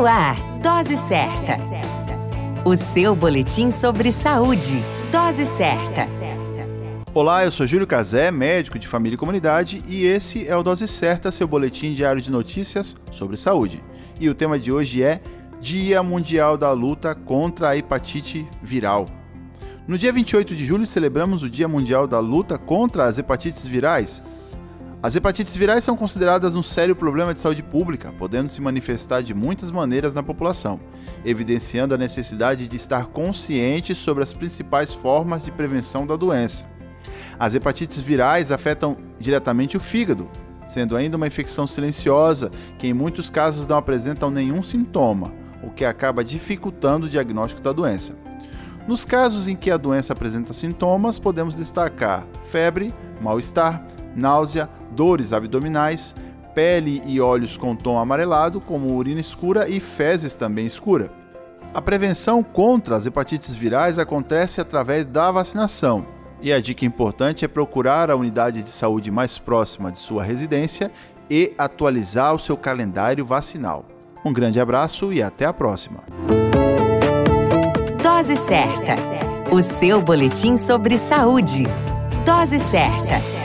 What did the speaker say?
No ar, Dose Certa. O seu boletim sobre saúde. Dose Certa. Olá, eu sou Júlio Cazé, médico de família e comunidade, e esse é o Dose Certa, seu boletim diário de notícias sobre saúde. E o tema de hoje é Dia Mundial da Luta contra a Hepatite Viral. No dia 28 de julho celebramos o Dia Mundial da Luta contra as Hepatites Virais, as hepatites virais são consideradas um sério problema de saúde pública, podendo se manifestar de muitas maneiras na população, evidenciando a necessidade de estar consciente sobre as principais formas de prevenção da doença. As hepatites virais afetam diretamente o fígado, sendo ainda uma infecção silenciosa que em muitos casos não apresentam nenhum sintoma, o que acaba dificultando o diagnóstico da doença. Nos casos em que a doença apresenta sintomas, podemos destacar febre, mal-estar, náusea, dores abdominais, pele e olhos com tom amarelado, como urina escura e fezes também escura. A prevenção contra as hepatites virais acontece através da vacinação. E a dica importante é procurar a unidade de saúde mais próxima de sua residência e atualizar o seu calendário vacinal. Um grande abraço e até a próxima. Dose certa. O seu boletim sobre saúde. Dose certa.